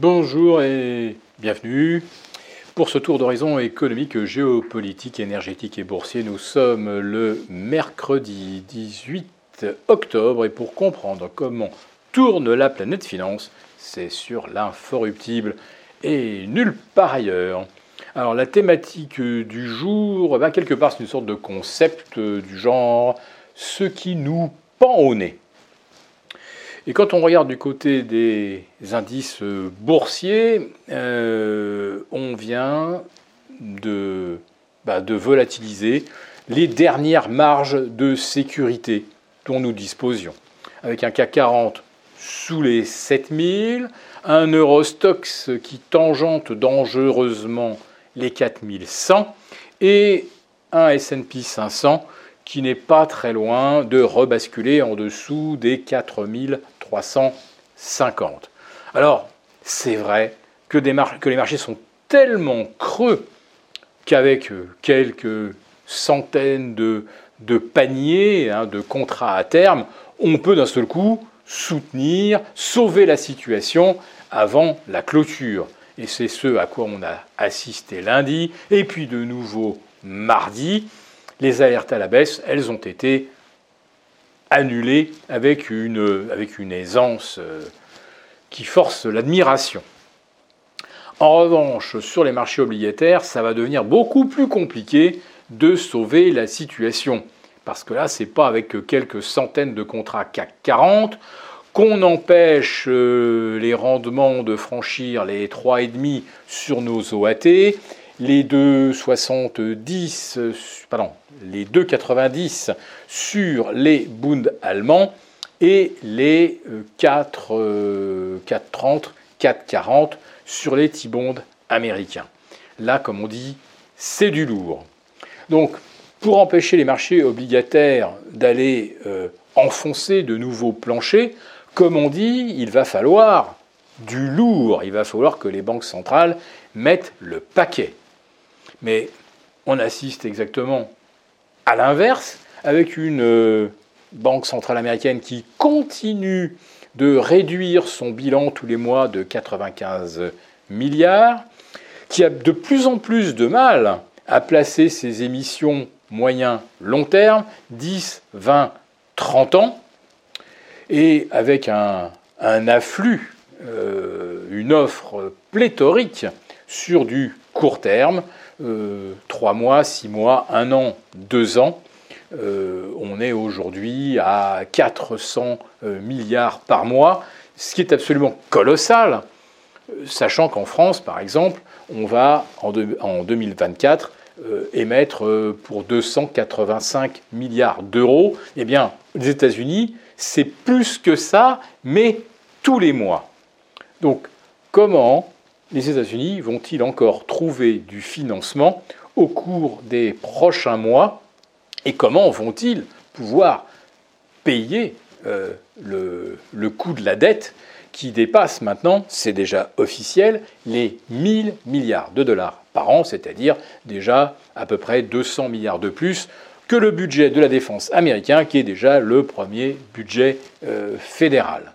Bonjour et bienvenue. Pour ce tour d'horizon économique, géopolitique, énergétique et boursier, nous sommes le mercredi 18 octobre et pour comprendre comment tourne la planète finance, c'est sur l'inforruptible et nulle part ailleurs. Alors la thématique du jour, bah, quelque part c'est une sorte de concept du genre ce qui nous pend au nez. Et quand on regarde du côté des indices boursiers, euh, on vient de, bah, de volatiliser les dernières marges de sécurité dont nous disposions. Avec un CAC 40 sous les 7000, un Eurostox qui tangente dangereusement les 4100 et un S&P 500 qui n'est pas très loin de rebasculer en dessous des 4350. Alors, c'est vrai que, les marchés sont tellement creux qu'avec euh, quelques centaines de, paniers, hein, de contrats à terme, on peut d'un seul coup soutenir, sauver la situation avant la clôture. Et c'est ce à quoi on a assisté lundi, et puis de nouveau mardi les alertes à la baisse, elles ont été annulées avec une, aisance euh, qui force l'admiration. En revanche, sur les marchés obligataires, ça va devenir beaucoup plus compliqué de sauver la situation. Parce que là, ce n'est pas avec quelques centaines de contrats CAC 40 qu'on empêche euh, les rendements de franchir les 3,5 sur nos OAT, les 2,70, pardon, les 2,90 sur les Bund allemands et les 4,30, euh, 4,40 sur les T-bonds américains. Là, comme on dit, c'est du lourd. Donc, pour empêcher les marchés obligataires d'aller euh, enfoncer de nouveaux planchers, comme on dit, il va falloir du lourd. Il va falloir que les banques centrales mettent le paquet. Mais on assiste exactement à l'inverse, avec une euh, banque centrale américaine qui continue de réduire son bilan tous les mois de 95 milliards, qui a de plus en plus de mal à placer ses émissions moyen long terme, 10, 20, 30 ans, et avec un, afflux, euh, une offre pléthorique sur du court terme, euh, trois mois, six mois, un an, deux ans. Euh, on est aujourd'hui à 400 euh, milliards par mois, ce qui est absolument colossal, sachant qu'en France, par exemple, on va en, 2024 émettre pour 285 milliards d'euros. Eh bien, les États-Unis, c'est plus que ça, mais tous les mois. Donc, comment les États-Unis vont-ils encore trouver du financement au cours des prochains mois et comment vont-ils pouvoir payer euh, le, coût de la dette qui dépasse maintenant, c'est déjà officiel, les 1000 milliards de dollars par an, c'est-à-dire déjà à peu près 200 milliards de plus que le budget de la défense américain, qui est déjà le premier budget euh, fédéral.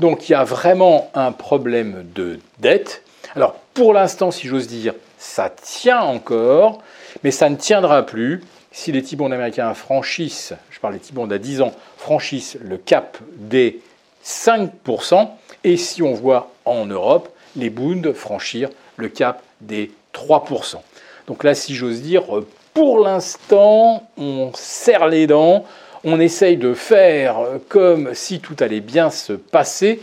Donc il y a vraiment un problème de dette. Alors pour l'instant, si j'ose dire, ça tient encore, mais ça ne tiendra plus si les T-bonds américains franchissent, je parle des T-bonds à 10 ans, franchissent le cap des 5%, et si on voit en Europe les Bunds franchir le cap des 3%. Donc là, si j'ose dire, pour l'instant, on serre les dents, on essaye de faire comme si tout allait bien se passer,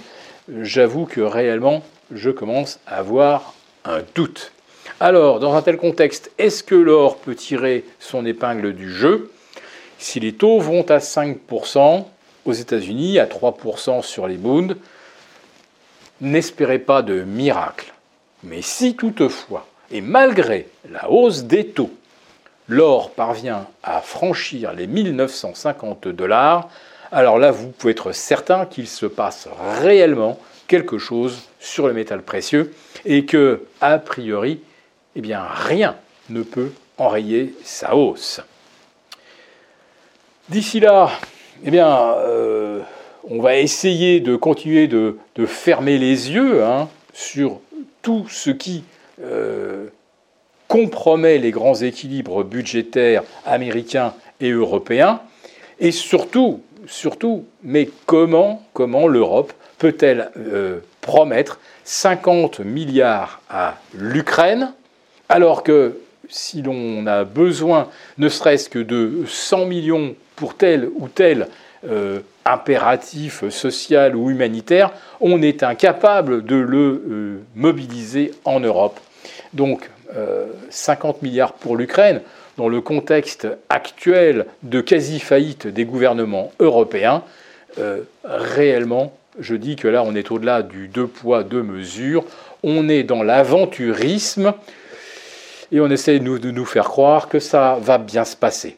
j'avoue que réellement, je commence à avoir un doute. Alors, dans un tel contexte, est-ce que l'or peut tirer son épingle du jeu? Si les taux vont à 5% aux États-Unis, à 3% sur les Bunds, n'espérez pas de miracle. Mais si toutefois, et malgré la hausse des taux, l'or parvient à franchir les 1950 dollars, alors là, vous pouvez être certain qu'il se passe réellement quelque chose sur le métal précieux et que, a priori, eh bien, rien ne peut enrayer sa hausse. D'ici là, eh bien, euh, on va essayer de continuer de, fermer les yeux hein, sur tout ce qui euh, compromet les grands équilibres budgétaires américains et européens, et surtout, surtout, mais comment, comment l'Europe peut-elle euh, promettre 50 milliards à l'Ukraine, alors que si l'on a besoin ne serait-ce que de 100 millions pour tel ou tel euh, impératif social ou humanitaire, on est incapable de le euh, mobiliser en Europe. Donc 50 milliards pour l'Ukraine, dans le contexte actuel de quasi-faillite des gouvernements européens, réellement je dis que là, on est au-delà du deux poids, deux mesures. On est dans l'aventurisme et on essaie de nous faire croire que ça va bien se passer.